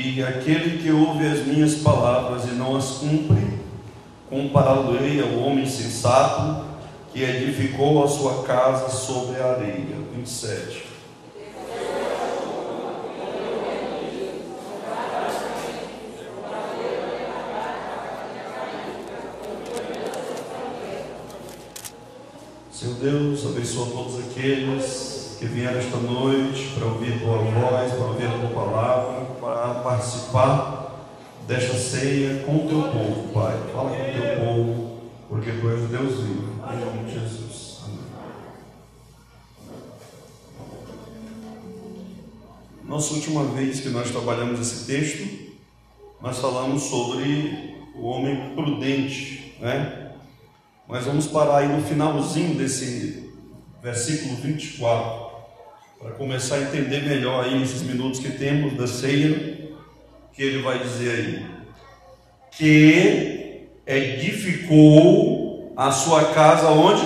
E aquele que ouve as minhas palavras e não as cumpre, compará-lo-ei ao homem sensato que edificou a sua casa sobre a areia. 27. Senhor Deus, abençoa todos aqueles que vieram esta noite para ouvir tua voz, para ouvir tua palavra, para participar desta ceia com o teu povo, Pai. Fala com o teu povo, porque tu és Deus vivo. Em nome de Jesus. Amém. Nossa última vez que nós trabalhamos esse texto, nós falamos sobre o homem prudente, né? Mas vamos parar aí no finalzinho desse versículo 24, para começar a entender melhor aí nesses minutos que temos da ceia, que ele vai dizer aí, que edificou a sua casa onde?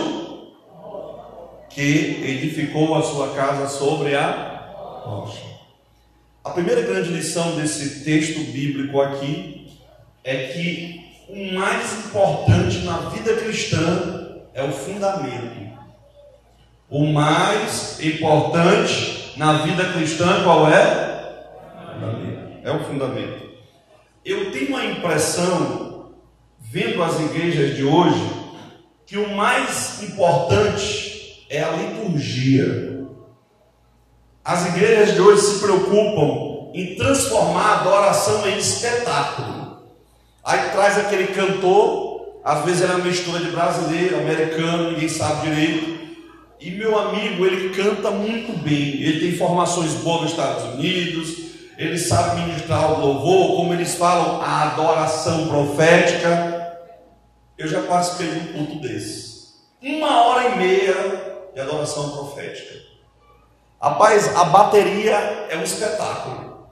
Que edificou a sua casa sobre a rocha. A primeira grande lição desse texto bíblico aqui é que o mais importante na vida cristã é o fundamento. O mais importante na vida cristã qual é? É o fundamento. Eu tenho a impressão, vendo as igrejas de hoje, que o mais importante é a liturgia. As igrejas de hoje se preocupam em transformar a adoração em espetáculo. Aí traz aquele cantor, às vezes ele é uma mistura de brasileiro, americano, ninguém sabe direito. E meu amigo, ele canta muito bem. Ele tem formações boas nos Estados Unidos, ele sabe ministrar o louvor, como eles falam, a adoração profética. Eu já participei de um culto desse. Uma hora e meia de adoração profética. Rapaz, a bateria é um espetáculo.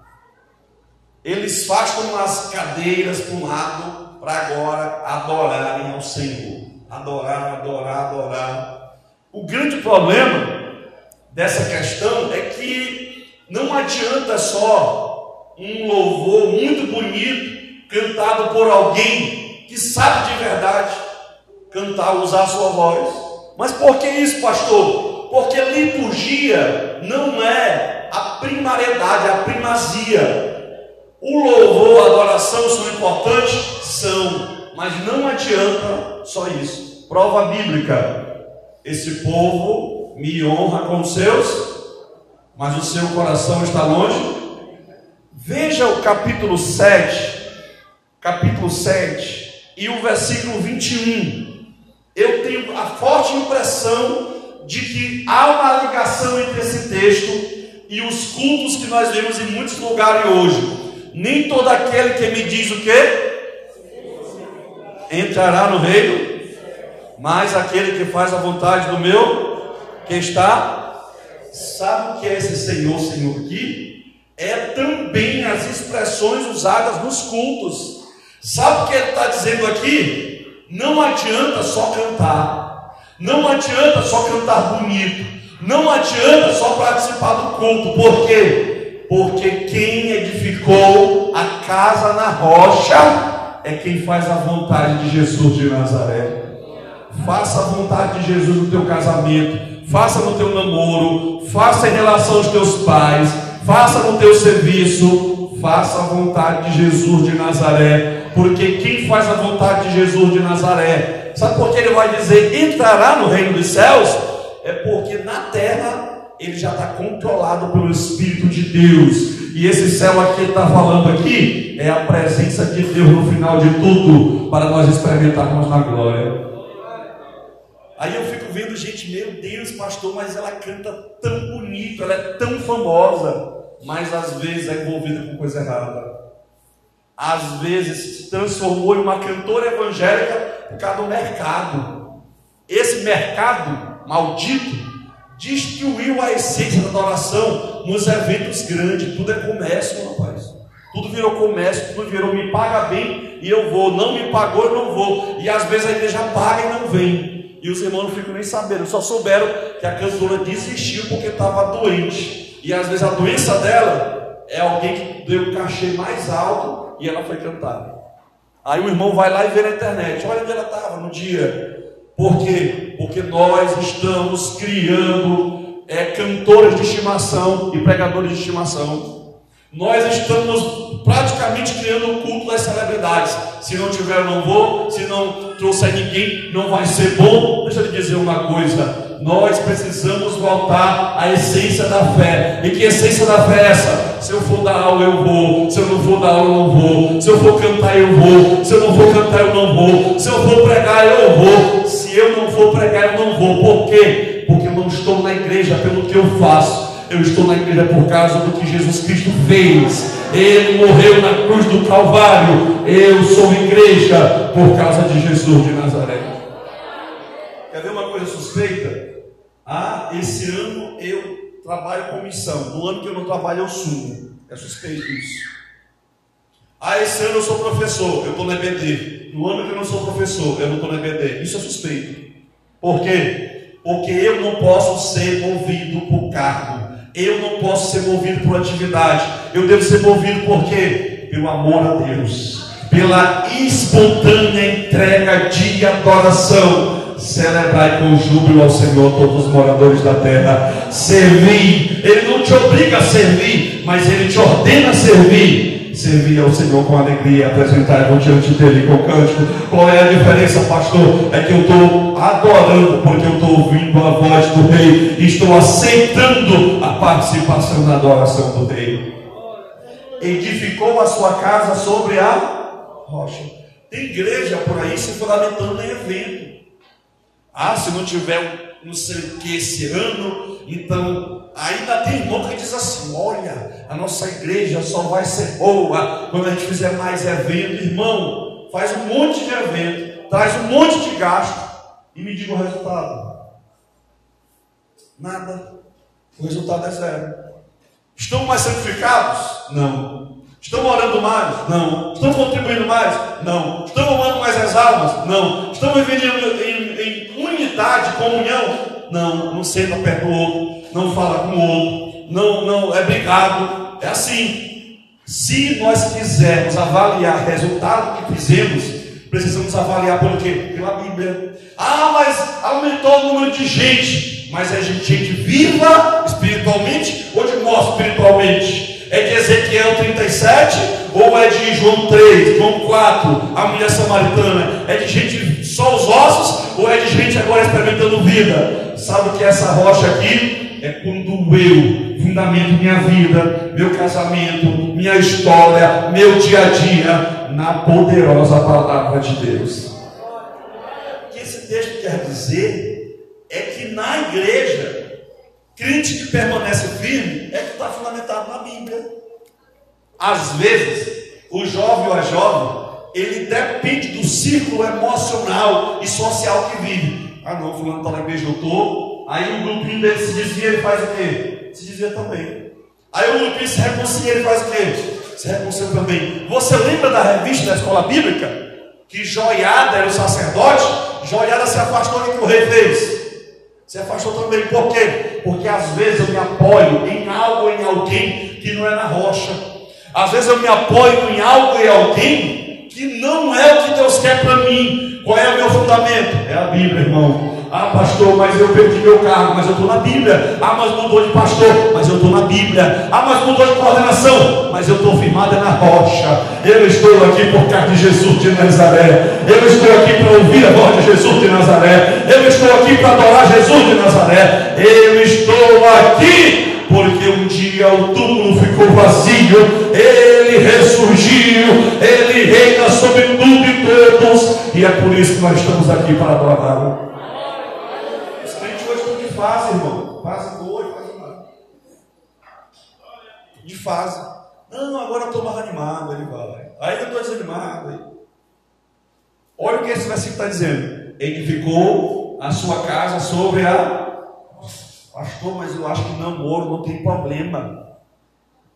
Eles afastam as cadeiras para um lado para agora adorarem ao Senhor. Adorar, adorar, adorar. O grande problema dessa questão é que não adianta só um louvor muito bonito cantado por alguém que sabe de verdade cantar, usar sua voz. Mas por que isso, pastor? Porque liturgia não é a primariedade, a primazia. O louvor, a adoração são importantes? São, mas não adianta só isso. Prova bíblica: esse povo me honra com seus, mas o seu coração está longe. Veja o capítulo 7, capítulo 7 e o versículo 21. Eu tenho a forte impressão de que há uma ligação entre esse texto e os cultos que nós vemos em muitos lugares hoje nem todo aquele que me diz o que entrará no reino, mas aquele que faz a vontade do meu, que está, sabe o que é esse Senhor, Senhor aqui? É também as expressões usadas nos cultos. Sabe o que ele está dizendo aqui? Não adianta só cantar, não adianta só cantar bonito, não adianta só participar do culto, por quê? porque quem edificou a casa na rocha é quem faz a vontade de Jesus de Nazaré. Faça a vontade de Jesus no teu casamento, faça no teu namoro, faça em relação aos teus pais, faça no teu serviço, faça a vontade de Jesus de Nazaré, porque quem faz a vontade de Jesus de Nazaré, sabe por que ele vai dizer entrará no reino dos céus? É porque na terra ele já está controlado pelo Espírito de Deus. E esse céu aqui está falando aqui é a presença de Deus no final de tudo, para nós experimentarmos na glória. Aí eu fico vendo gente, meu Deus, pastor, mas ela canta tão bonito, ela é tão famosa, mas às vezes é envolvida com coisa errada. Às vezes se transformou em uma cantora evangélica por causa do mercado. Esse mercado maldito destruiu a essência da adoração nos eventos grandes. Tudo é comércio, rapaz. Tudo virou comércio, tudo virou me paga bem e eu vou. Não me pagou, eu não vou. E às vezes a igreja paga e não vem. E os irmãos não ficam nem sabendo, só souberam que a cantora desistiu porque estava doente. E às vezes a doença dela é alguém que deu o cachê mais alto e ela foi cantar. Aí o irmão vai lá e vê na internet, olha onde ela estava no dia. Por quê? Porque nós estamos criando é, cantores de estimação e pregadores de estimação. Nós estamos praticamente criando o culto das celebridades. Se não tiver, eu não vou. Se não trouxer ninguém, não vai ser bom. Deixa eu dizer uma coisa. Nós precisamos voltar à essência da fé. E que essência da fé é essa? Se eu for dar aula, eu vou. Se eu não for dar aula, eu não vou. Se eu for cantar, eu vou. Se eu não for cantar, eu não vou. Se eu for pregar, eu vou. Se eu não for pregar, eu não vou. Por quê? Porque eu não estou na igreja pelo que eu faço eu estou na igreja por causa do que Jesus Cristo fez. Ele morreu na cruz do Calvário. Eu sou igreja por causa de Jesus de Nazaré. Quer ver uma coisa suspeita? Ah, esse ano eu trabalho com missão. No ano que eu não trabalho, eu sumo. É suspeito isso. Ah, esse ano eu sou professor, eu estou na EBD. No ano que eu não sou professor, eu não estou na EBD. Isso é suspeito. Por quê? Porque eu não posso ser movido por cargo. Eu não posso ser movido por atividade. Eu devo ser movido por quê? Pelo amor a Deus. Pela espontânea entrega de adoração. Celebrai com júbilo ao Senhor todos os moradores da terra. Servir. Ele não te obriga a servir, mas ele te ordena a servir servir ao Senhor com alegria, apresentar diante dele com cântico. Qual é a diferença, pastor? É que eu estou adorando, porque eu estou ouvindo a voz do rei, estou aceitando a participação na adoração do rei. Edificou a sua casa sobre a rocha. Tem igreja por aí se fundamentando em evento. Ah, se não tiver não sei o que esse ano, então ainda tem irmão que diz assim: olha, a nossa igreja só vai ser boa quando a gente fizer mais evento. Irmão, faz um monte de evento, traz um monte de gasto e me diga o resultado. Nada. O resultado é zero. Estão mais santificados? Não. Estão orando mais? Não. Estão contribuindo mais? Não. Estão amando mais as almas? Não. Estão vivendo em, em, em unidade, comunhão? Não. Não senta perto do outro, não fala com o outro, não, não é brigado. É assim. Se nós quisermos avaliar o resultado que fizemos, precisamos avaliar pelo quê? Pela Bíblia. Ah, mas aumentou o número de gente. Mas é gente, gente viva espiritualmente ou de morte espiritualmente? É de Ezequiel 37 ou é de João 3, João 4, a mulher samaritana? É de gente só os ossos ou é de gente agora experimentando vida? Sabe que é essa rocha aqui? É quando eu fundamento minha vida, meu casamento, minha história, meu dia a dia na poderosa palavra de Deus. O que esse texto quer dizer é que na igreja Crente que permanece firme é que está fundamentado na Bíblia. Às vezes, o jovem ou a jovem, ele depende do círculo emocional e social que vive. Ah não, fulano está igreja, eu estou. Aí o grupinho dele se desvia, ele faz o quê? Se desvia também. Aí o grupinho se reconcilia, ele faz o quê? Se reconcilia também. Você lembra da revista da escola bíblica? Que Joiada era o sacerdote? Joiada se afastou e que o rei fez. Se afastou também. Por quê? Porque às vezes eu me apoio em algo, em alguém que não é na rocha. Às vezes eu me apoio em algo e alguém que não é o que Deus quer para mim. Qual é o meu fundamento? É a Bíblia, irmão. Ah, pastor, mas eu perdi meu cargo, mas eu estou na Bíblia. Ah, mas mudou de pastor, mas eu estou na Bíblia. Ah, mas mudou de coordenação, mas eu estou firmada na rocha. Eu estou aqui por causa de Jesus de Nazaré. Eu estou aqui para ouvir a voz de Jesus de Nazaré. Eu estou aqui para adorar Jesus de Nazaré. Eu estou aqui porque um dia o túmulo ficou vazio, ele ressurgiu, ele reina sobre tudo e todos, e é por isso que nós estamos aqui para adorá-lo fase, irmão. Fase boa e fase má. De fase. Não, agora eu estou mais animado, ele vai. Ainda estou desanimado. Olha o que esse versículo está dizendo. Edificou a sua casa sobre a. Pastor, mas eu acho que namoro não tem problema.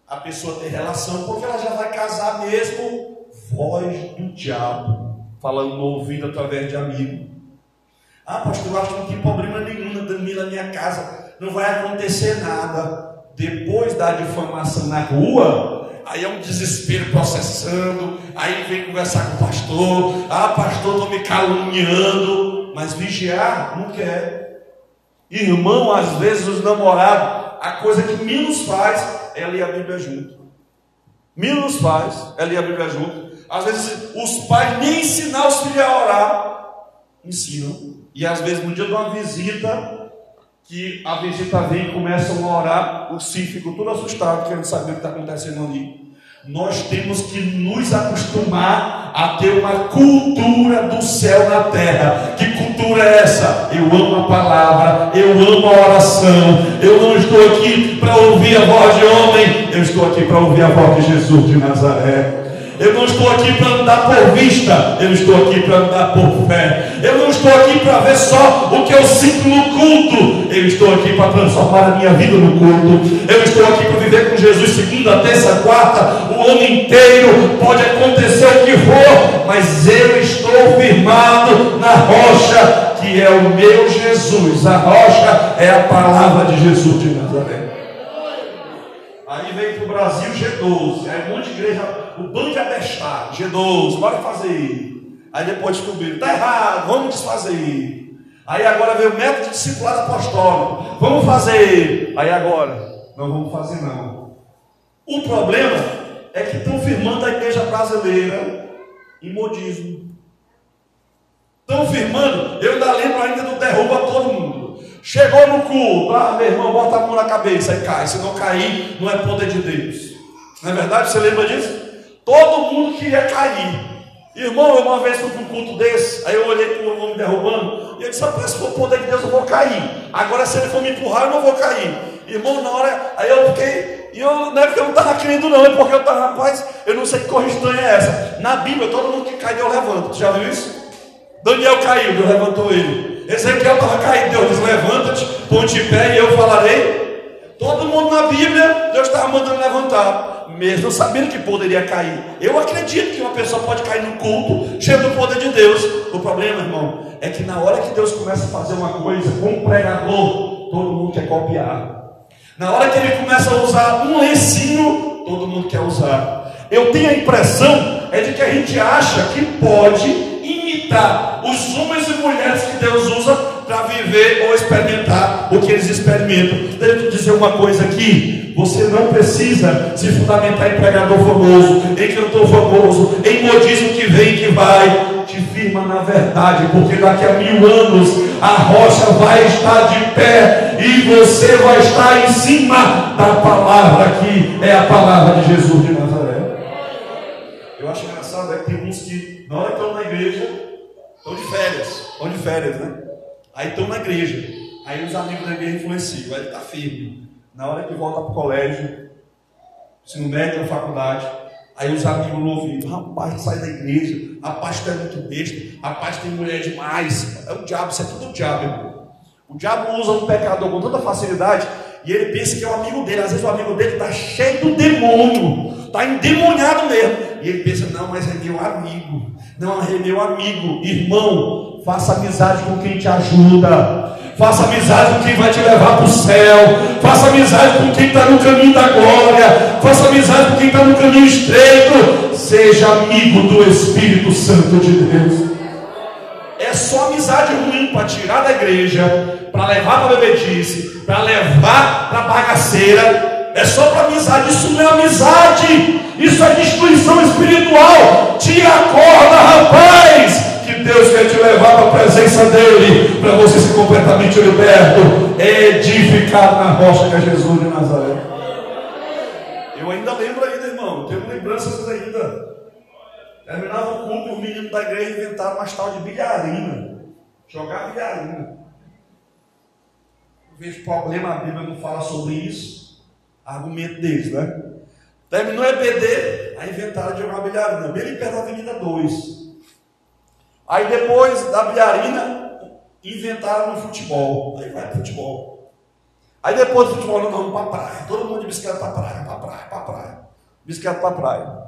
A pessoa tem relação, porque ela já vai casar mesmo. Voz do diabo, falando no ouvido através de amigo. Ah, pastor, eu acho que não tem problema nenhum dormir na minha casa, não vai acontecer nada. Depois da difamação na rua, aí é um desespero processando, aí vem conversar com o pastor, ah pastor, estou me caluniando, mas vigiar não quer. Irmão, às vezes os namorados, a coisa que menos faz é ler a Bíblia junto. Menos faz é ler a Bíblia junto. Às vezes os pais nem ensinam os filhos a orar, ensinam. E às vezes no dia de uma visita, que a visita vem e começam a orar, os filhos ficam todos assustados, querendo saber o que está acontecendo ali. Nós temos que nos acostumar a ter uma cultura do céu na terra. Que cultura é essa? Eu amo a palavra, eu amo a oração. Eu não estou aqui para ouvir a voz de homem, eu estou aqui para ouvir a voz de Jesus de Nazaré. Eu não estou aqui para andar por vista, eu estou aqui para andar por fé. Eu não estou aqui para ver só o que eu sinto no culto, eu estou aqui para transformar a minha vida no culto. Eu estou aqui para viver com Jesus segunda, terça, quarta, o ano inteiro. Pode acontecer o que for, mas eu estou firmado na rocha que é o meu Jesus. A rocha é a palavra de Jesus de Nazaré. Aí veio para o Brasil G12, aí um monte de igreja o bando de abestar, G12, bora fazer. Aí depois descobriram, está errado, vamos desfazer. Aí agora veio o método discipulado apostólico, vamos fazer. Aí agora, não vamos fazer não. O problema é que estão firmando a igreja brasileira em modismo. Estão firmando, eu ainda lembro ainda do derruba todo mundo. Chegou no culto, ah, meu irmão, bota a mão na cabeça e cai. Se não cair, não é poder de Deus. Não é verdade? Você lembra disso? Todo mundo queria cair. Irmão, eu uma vez fui para um culto desse, aí eu olhei para o homem derrubando, e eu disse, rapaz, se for poder de Deus, eu vou cair. Agora, se ele for me empurrar, eu não vou cair. Irmão, na hora, aí eu fiquei, e eu, não é porque eu não estava crendo, não, é porque eu estava, rapaz, eu não sei que corrida estranha é essa. Na Bíblia, todo mundo que cai, Deus levanta. Já viu isso? Daniel caiu, Deus levantou ele. Ezequiel estava caído, Deus levanta-te, ponte em pé e eu falarei. Todo mundo na Bíblia, Deus estava mandando levantar mesmo sabendo que poderia cair. Eu acredito que uma pessoa pode cair no culto, cheio do poder de Deus. O problema, irmão, é que na hora que Deus começa a fazer uma coisa com um pregador, todo mundo quer copiar. Na hora que ele começa a usar um lencinho, todo mundo quer usar. Eu tenho a impressão é de que a gente acha que pode imitar os homens e experimentar o que eles experimentam. Deixa eu dizer uma coisa aqui. Você não precisa se fundamentar em pregador famoso, em cantor famoso, em modismo que vem e que vai. Te firma na verdade, porque daqui a mil anos a rocha vai estar de pé e você vai estar em cima da palavra que é a palavra de Jesus de Nazaré. Eu acho engraçado é que tem uns que, na hora que estão na igreja, estão de férias, estão de férias, né? Aí estão na igreja, aí os amigos da igreja influenciam, aí ele está firme. Na hora que volta para o colégio, ensino médio na faculdade, aí os amigos no ouvido, rapaz, sai da igreja, rapaz, tu é muito besta, rapaz, tem mulher demais. É o diabo, isso é tudo o diabo, irmão. O diabo usa um pecador com tanta facilidade e ele pensa que é o amigo dele. Às vezes o amigo dele está cheio do demônio, está endemoniado mesmo. E ele pensa, não, mas é meu amigo. Não, é meu amigo. Irmão, faça amizade com quem te ajuda. Faça amizade com quem vai te levar para o céu. Faça amizade com quem está no caminho da glória. Faça amizade com quem está no caminho estreito. Seja amigo do Espírito Santo de Deus. É só amizade ruim para tirar da igreja, para levar para bebedice, para levar para bagaceira. É só para amizade. Isso não é amizade. Isso é destruição espiritual. Tira a corda, rapaz Deus quer te levar para a presença dEle, para você ser completamente liberto, edificado na rocha que é Jesus de Nazaré. Eu ainda lembro ainda, irmão, tenho lembranças ainda. Terminava o culto, os meninos da igreja inventaram uma tal de bilharina. Jogar bilharina. Não vejo problema, a Bíblia não fala sobre isso. Argumento deles, né? Terminou EBD, aí inventaram de jogar bilharina. Bem ali perto da Avenida 2. Aí depois da bilharina, inventaram o futebol. Aí vai futebol. Aí depois do futebol, nós vamos para praia. Todo mundo de bicicleta para praia, para praia, para praia. Bicicleta para praia.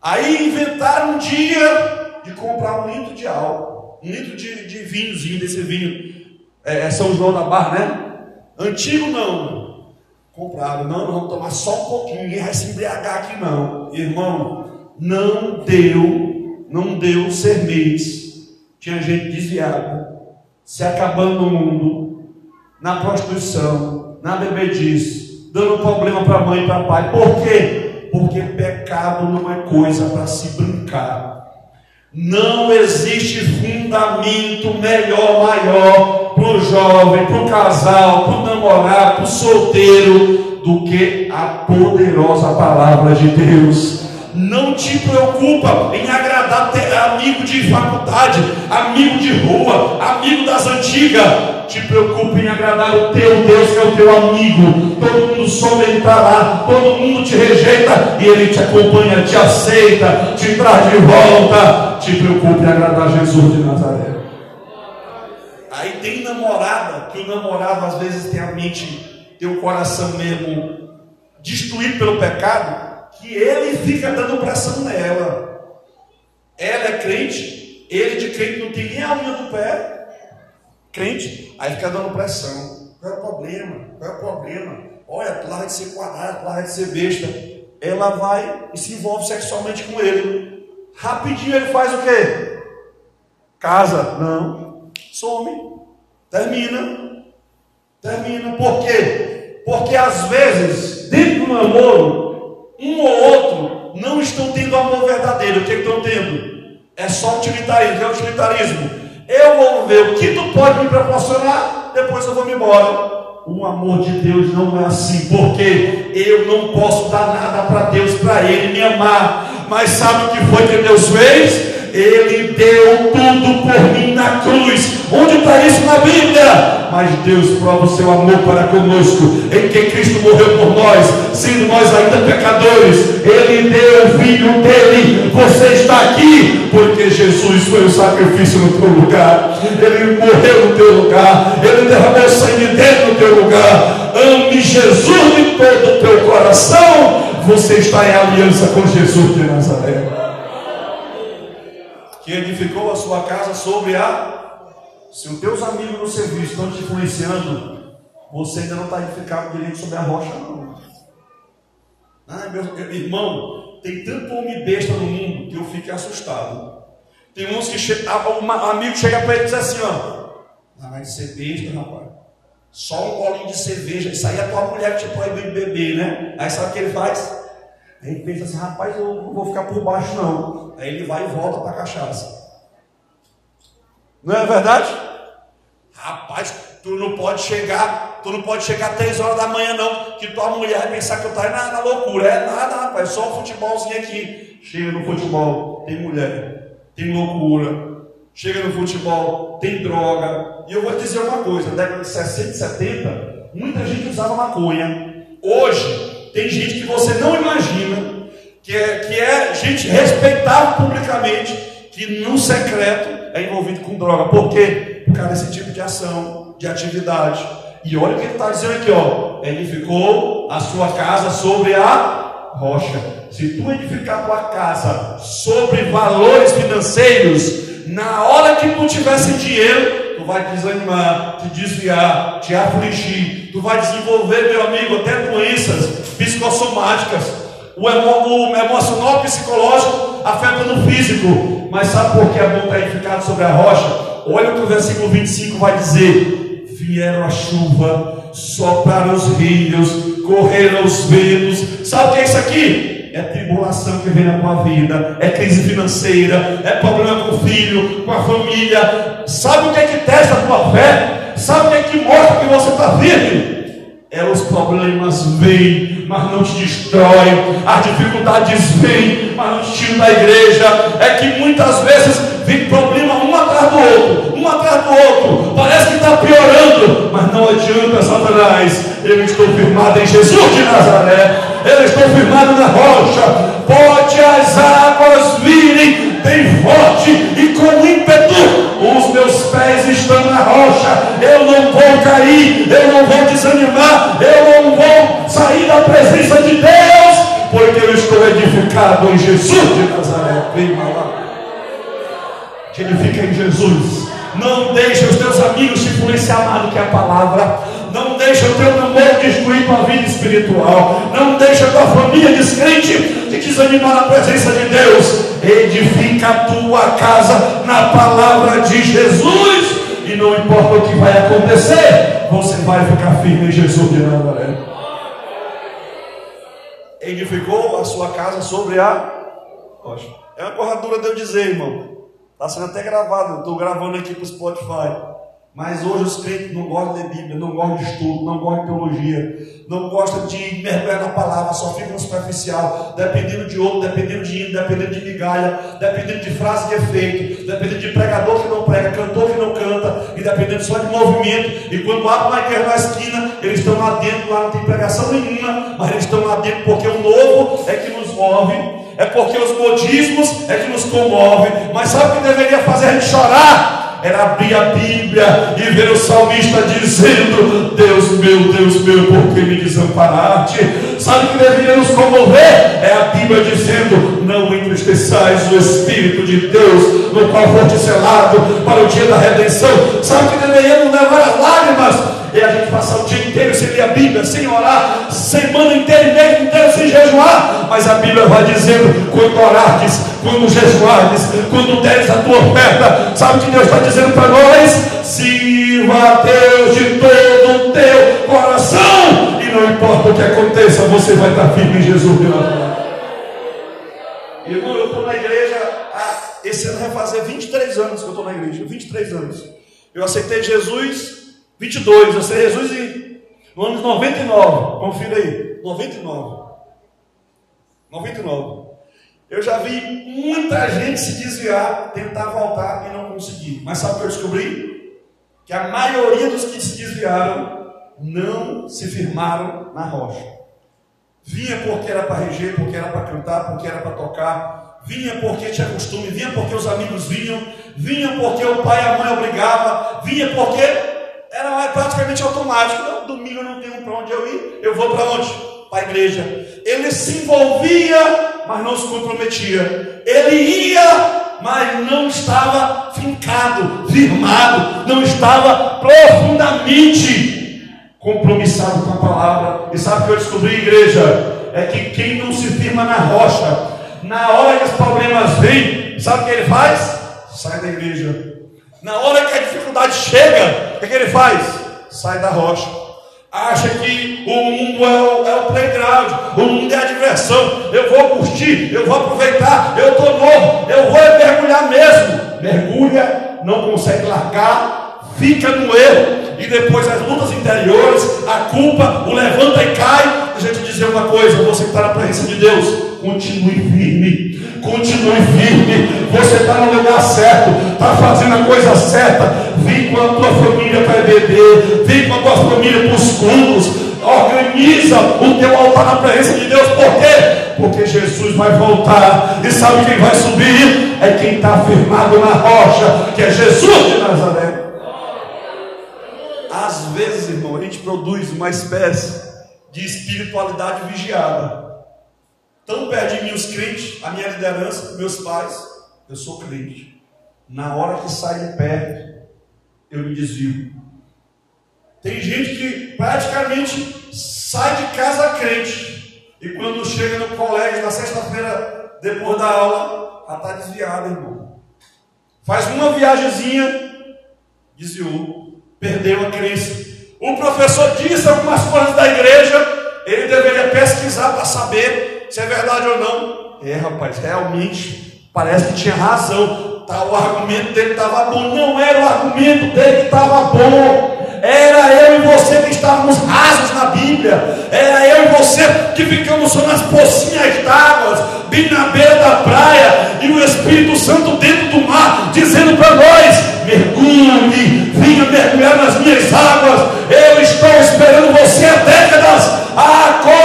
Aí inventaram um dia de comprar um litro de álcool, um litro de, de vinhozinho, desse vinho. É, é São João da Barra, né? Antigo não. Compraram. Não, não, vamos tomar só um pouquinho, ninguém vai se embriagar aqui não. Irmão, não deu, não deu mês. Tinha gente desviada, se acabando no mundo, na prostituição, na bebedice, dando problema para mãe e para pai. Por quê? Porque pecado não é coisa para se brincar. Não existe fundamento melhor, maior para o jovem, para o casal, para o namorado, para o solteiro, do que a poderosa palavra de Deus. Não te preocupa em agradar amigo de faculdade, amigo de rua, amigo das antigas te preocupa em agradar o teu Deus, que é o teu amigo. Todo mundo entrar lá, todo mundo te rejeita e ele te acompanha, te aceita, te traz de volta. Te preocupa em agradar Jesus de Nazaré. Aí tem namorada, que o namorado às vezes tem a mente, tem o coração mesmo destruído pelo pecado, que ele fica dando pressão nela. Ela é crente, ele de crente não tem nem a unha do pé crente, aí fica dando pressão. Qual é o problema? Qual é o problema? Olha, tu larga de ser quadrado, tu larga de ser besta. Ela vai e se envolve sexualmente com ele. Rapidinho ele faz o quê? Casa? Não. Some. Termina. Termina. Por quê? Porque às vezes, dentro do namoro, um ou outro não estão tendo amor verdadeiro. O que, é que estão tendo? É só utilitarismo. É utilitarismo? Eu vou ver o que tu pode me proporcionar, depois eu vou me embora. O amor de Deus não é assim, porque eu não posso dar nada para Deus, para Ele me amar. Mas sabe o que foi que Deus fez? Ele deu tudo por mim na cruz. Onde está isso na Bíblia? Mas Deus prova o seu amor para conosco, em que Cristo morreu por nós, sendo nós ainda pecadores. Ele deu o filho dele. Você está aqui porque Jesus foi o sacrifício no teu lugar. Ele morreu no teu lugar. Ele derramou sangue dele no teu lugar. Ame Jesus de todo o teu coração. Você está em aliança com Jesus de Nazaré que edificou a sua casa sobre a. Se os teus amigos no serviço estão te influenciando, você ainda não está edificado direito sobre a rocha, não. Ah, meu, irmão, tem tanto homem besta no mundo que eu fico assustado. Tem uns que che... um amigo chega para ele e diz assim: ó, ah, vai ser besta, rapaz. Só um golinho de cerveja. Isso aí é a tua mulher te proíbe de beber, né? Aí sabe o que ele faz? Aí ele pensa assim, rapaz, eu não vou ficar por baixo não. Aí ele vai e volta para a cachaça. Não é verdade? Rapaz, tu não pode chegar, tu não pode chegar três horas da manhã não, que tua mulher vai pensar que eu estou na, na loucura. É nada, rapaz, só um futebolzinho aqui. Chega no futebol, tem mulher, tem loucura. Chega no futebol, tem droga. E eu vou te dizer uma coisa, na década de 60 e 70, muita gente usava maconha. Hoje, tem gente que você não imagina, que é, que é gente respeitável publicamente, que no secreto é envolvido com droga. Por quê? Por causa desse tipo de ação, de atividade. E olha o que ele está dizendo aqui, ó. Edificou a sua casa sobre a rocha. Se tu edificar tua casa sobre valores financeiros, na hora que tu tivesse dinheiro, tu vai desanimar, te desviar, te afligir, tu vai desenvolver, meu amigo, até doenças psicossomáticas. O, emo, o emocional psicológico afeta no físico. Mas sabe por que é bom estar edificado sobre a rocha? Olha o que o versículo 25 vai dizer: Vieram a chuva, sopraram os rios, correram os ventos. Sabe o que é isso aqui? É tribulação que vem na tua vida, é crise financeira, é problema com o filho, com a família. Sabe o que é que testa a tua fé? Sabe o que é que mostra que você está firme? É, os problemas vêm, mas não te destrói. As dificuldades vêm, mas não te tiram da igreja. É que muitas vezes vem problema um atrás do outro, um atrás do outro. Parece que está piorando, mas não adianta, Satanás. Eu estou firmado em Jesus de Nazaré. Eu estou firmado na rocha. Pode as águas virem bem forte e com ímpeto. Os meus pés estão na rocha. Eu não vou cair, eu não vou desanimar, eu não vou sair da presença de Deus, porque eu estou edificado em Jesus de Nazaré. Vem lá. Te edifica em Jesus. Não deixe os teus amigos te influenciar mais do que a palavra. Não deixe o teu namoro destruir tua vida espiritual. Não deixe a tua família descrente te desanimar na presença de Deus. Edifica a tua casa na palavra de Jesus. E não importa o que vai acontecer, você vai ficar firme em Jesus de Nazaré. Edificou a sua casa sobre a rocha. É uma corra dura de eu dizer, irmão. Está sendo até gravado, estou gravando aqui para o Spotify. Mas hoje os crentes não gostam de Bíblia, não gostam de estudo, não gostam de teologia, não gostam de mergulhar na palavra, só ficam superficial, dependendo de outro, dependendo de hino, dependendo de migalha, dependendo de frase de efeito, dependendo de pregador que não prega, cantor que não canta, e dependendo só de movimento. E quando abre uma igreja na esquina, eles estão lá dentro, lá não tem pregação nenhuma, mas eles estão lá dentro porque o novo é que nos move, é porque os modismos é que nos comove. Mas sabe o que deveria fazer a gente chorar? Era abrir a Bíblia e ver o salmista dizendo: Deus meu, Deus meu, por que me desamparaste? Sabe o que deveria nos comover? É a Bíblia dizendo: Não entristeçais o Espírito de Deus, no qual foste selado para o dia da redenção. Sabe o que deveria nos levar as lágrimas? É a gente passar o dia inteiro sem ler a Bíblia, sem orar, semana inteira mês inteiro sem jejuar. Mas a Bíblia vai dizendo: quando orares, quando jejuares, quando deres a tua oferta, sabe o que Deus está dizendo para nós? Sirva a Deus de todo o teu coração, e não importa o que aconteça, você vai estar firme em Jesus. Irmão, eu estou na igreja, ah, esse ano vai fazer 23 anos que eu estou na igreja, 23 anos. Eu aceitei Jesus 22, eu sei Jesus em, no ano 99, confira aí, 99. 99. Eu já vi muita gente se desviar, tentar voltar e não conseguir. Mas sabe o que eu descobri? Que a maioria dos que se desviaram não se firmaram na rocha. Vinha porque era para reger, porque era para cantar, porque era para tocar. Vinha porque tinha costume, vinha porque os amigos vinham, vinha porque o pai e a mãe obrigava, vinha porque era praticamente automático. Não, domingo eu não tenho para onde eu ir, eu vou para onde? Para a igreja. Ele se envolvia, mas não se comprometia. Ele ia, mas não estava fincado, firmado, não estava profundamente compromissado com a palavra. E sabe o que eu descobri, igreja? É que quem não se firma na rocha, na hora que os problemas vêm, sabe o que ele faz? Sai da igreja na hora que a dificuldade chega, o que, que ele faz? Sai da rocha. Acha que o mundo é o, é o playground, o mundo é a diversão. Eu vou curtir, eu vou aproveitar, eu estou novo, eu vou mergulhar mesmo. Mergulha, não consegue largar, fica no erro, e depois as lutas interiores, a culpa, o levanta e cai. Deixa eu te dizer uma coisa: você está na presença de Deus, continue firme, continue firme. Você está no lugar certo, está fazendo a coisa certa. Vem com a tua família para beber, vem com a tua família para os cultos. Organiza o teu altar na presença de Deus, por quê? Porque Jesus vai voltar, e sabe quem vai subir? É quem está firmado na rocha, que é Jesus de Nazaré. Às vezes, irmão, a gente produz uma espécie de espiritualidade vigiada. Tão perto de mim os crentes, a minha liderança, meus pais, eu sou crente. Na hora que sai de perto, eu me desvio. Tem gente que praticamente sai de casa crente. E quando chega no colégio na sexta-feira, depois da aula, já está desviado, irmão. Faz uma viagemzinha, desviou, perdeu a crença. O professor disse algumas coisas da igreja, ele deveria pesquisar para saber se é verdade ou não. É, rapaz, realmente, parece que tinha razão. Tá, o argumento dele estava bom. Não era o argumento dele que estava bom. Era eu e você que estávamos rasos na Bíblia. Era eu e você que ficamos só nas pocinhas d'água, bem na beira da praia, e o Espírito Santo dentro do mar, dizendo para nós: mergulhe, vinha mergulhar nas minhas águas. Eu estou esperando você há décadas. Acorde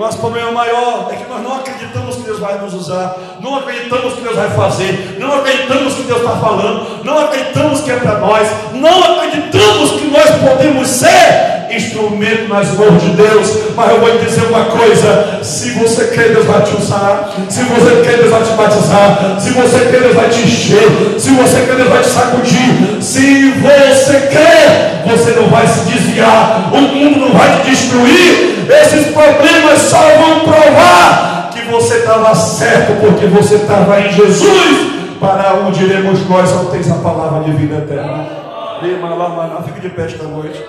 nosso problema maior é que nós não acreditamos que Deus vai nos usar, não acreditamos que Deus vai fazer, não acreditamos que Deus está falando, não acreditamos que é para nós, não acreditamos que nós podemos ser instrumento nas mãos de Deus. Mas eu vou te dizer uma coisa: se você quer, Deus vai te usar. Se você quer, Deus vai te batizar. Se você quer, Deus vai te encher. Se você quer, Deus vai te sacudir. Se você quer, você não vai se desviar. O mundo não vai te destruir. Esses problemas só vão provar que você estava certo, porque você estava em Jesus. Para onde iremos nós, só tens a palavra de vida eterna. Fique de pé esta noite.